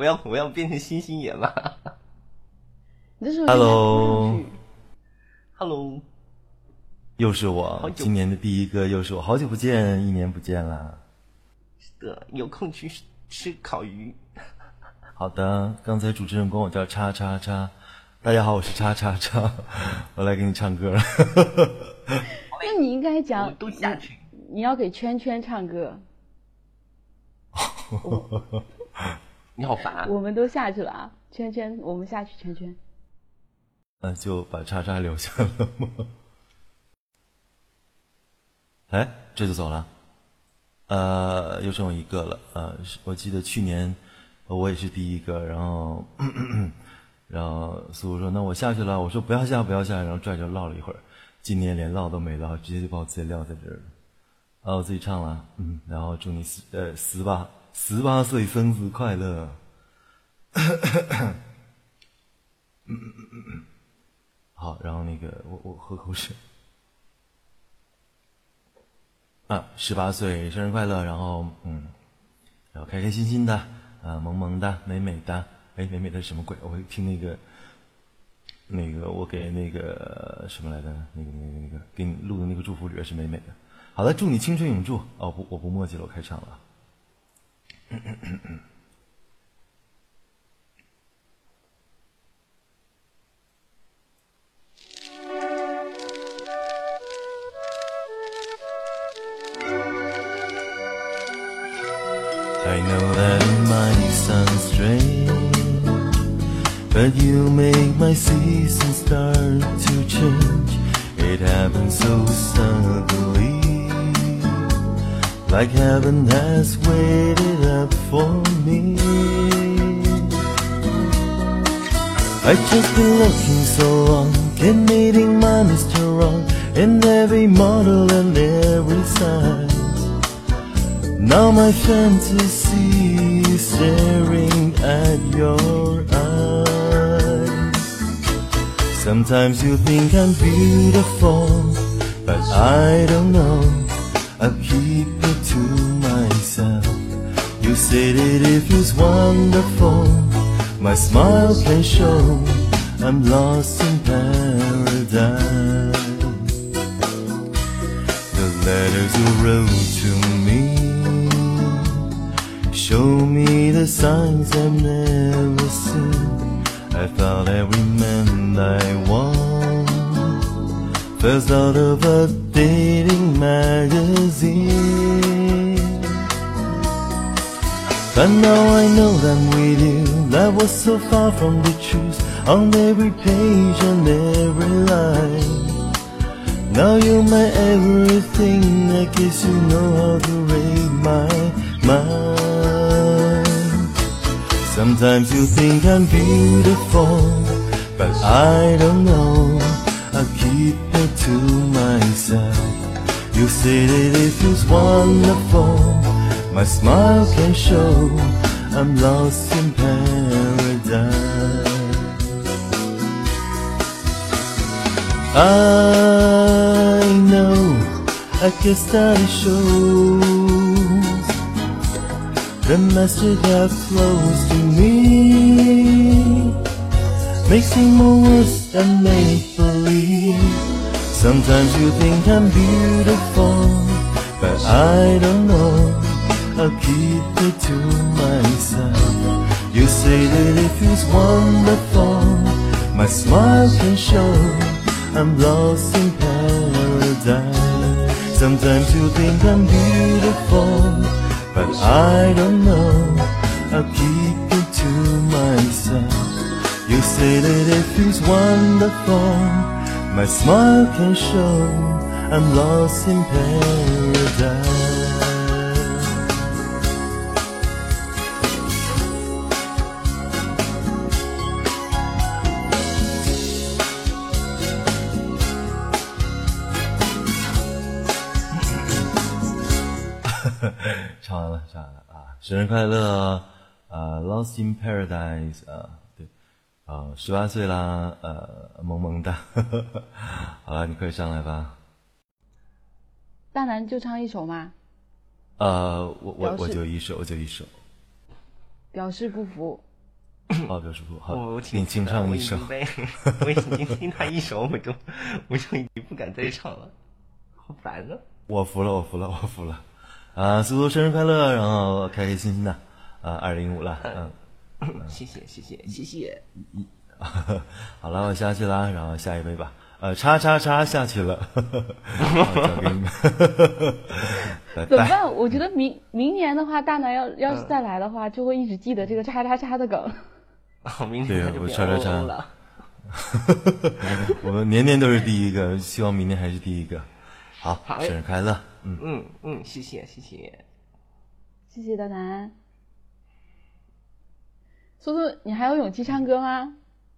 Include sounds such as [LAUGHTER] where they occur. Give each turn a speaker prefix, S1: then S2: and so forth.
S1: 我要 [LAUGHS] 我要变成星星眼了
S2: 你这时候
S3: Hello
S1: Hello，
S3: 又是我今年的第一个又是我，好久不见，一年不见了。
S1: 是的，有空去吃烤鱼。[LAUGHS]
S3: 好的，刚才主持人管我叫叉叉叉，大家好，我是叉叉叉，[LAUGHS] 我来给你唱歌了。
S2: 那你应该讲
S1: 们，都下去。
S2: 你要给圈圈唱歌，
S1: 你好烦啊！
S2: 我们都下去了啊，圈圈，我们下去，圈圈。
S3: 那就把叉叉留下了吗？[LAUGHS] 哎，这就走了。呃，又剩我一个了。呃，我记得去年呃我也是第一个，然后 [COUGHS] 然后苏苏说：“那我下去了。”我说：“不要下，不要下。”然后拽着唠了一会儿。今年连唠都没唠，直接就把我自己撂在这儿了。啊，我自己唱了，嗯，然后祝你死呃十八十八岁生日快乐。[COUGHS] 好，然后那个我我喝口水。啊，十八岁生日快乐，然后嗯，然后开开心心的，啊，萌萌的，美美的，哎，美美的什么鬼？我听那个，那个我给那个什么来的，那个那个那个给你录的那个祝福里边是美美的。好了，祝你青春永驻。哦，不，我不墨迹了，我开场了。I know that might sound strange, but you make my season start to change. It happens so suddenly, like heaven has waited up for me. I just been looking so long, keep meeting my Mr. Wrong in every model and every size. Now my fantasy is staring at your eyes. Sometimes you think I'm beautiful, My smile can show I'm lost in paradise. The letters you wrote to me show me the signs I've never seen. I found every man I want first out of a dating magazine. But now I know that with you, that was so far from the truth on every page and every line. Now you're my everything, I guess you know how to read my mind. Sometimes you think I'm beautiful, but I don't know. I keep it to myself. You say that it feels wonderful. My smile can show I'm lost in paradise. I know, I guess that it shows the message that flows to me makes it more worse than make believe. Sometimes you think I'm beautiful, but I don't know. I'll keep it to myself. Say that it feels wonderful. My smile can show I'm lost in paradise. Sometimes you think I'm beautiful, but I don't know. I'll keep it to myself. You say that it feels wonderful. My smile can show I'm lost in paradise. [LAUGHS] 唱完了，唱完了啊！生日快乐，呃，Lost in Paradise，呃，对，啊，十八岁啦，呃，萌萌哒，[LAUGHS] 好了，你快上来吧。
S2: 大南就唱一首吗？
S3: 呃，我我我就一首，我就一首。
S2: 表示不服。
S3: 哦，表示不好
S1: 我我，
S3: 清唱一首 [LAUGHS]
S1: 我已经听他一首，我就我就已经不敢再唱了，好烦啊！
S3: 我服了，我服了，我服了。啊，苏苏生日快乐，然后开开心心的，啊，二零五了，嗯。[LAUGHS]
S1: 谢谢谢谢谢谢，
S3: 好了，我下去了，然后下一位吧。呃，叉叉叉下去了，好交给你们，拜拜。
S2: 怎么办？我觉得明明年的话，大南要要是再来的话，就会一直记得这个叉叉叉的梗。[LAUGHS]
S1: 哦，明
S3: 对
S1: 天他就
S3: 叉叉叉
S1: 了。[LAUGHS]
S3: 我们年年都是第一个，希望明年还是第一个。好，
S1: 好
S3: 生日快乐！嗯，
S1: 嗯嗯，谢谢谢谢。
S2: 谢谢大南。苏苏，你还有勇气唱歌吗？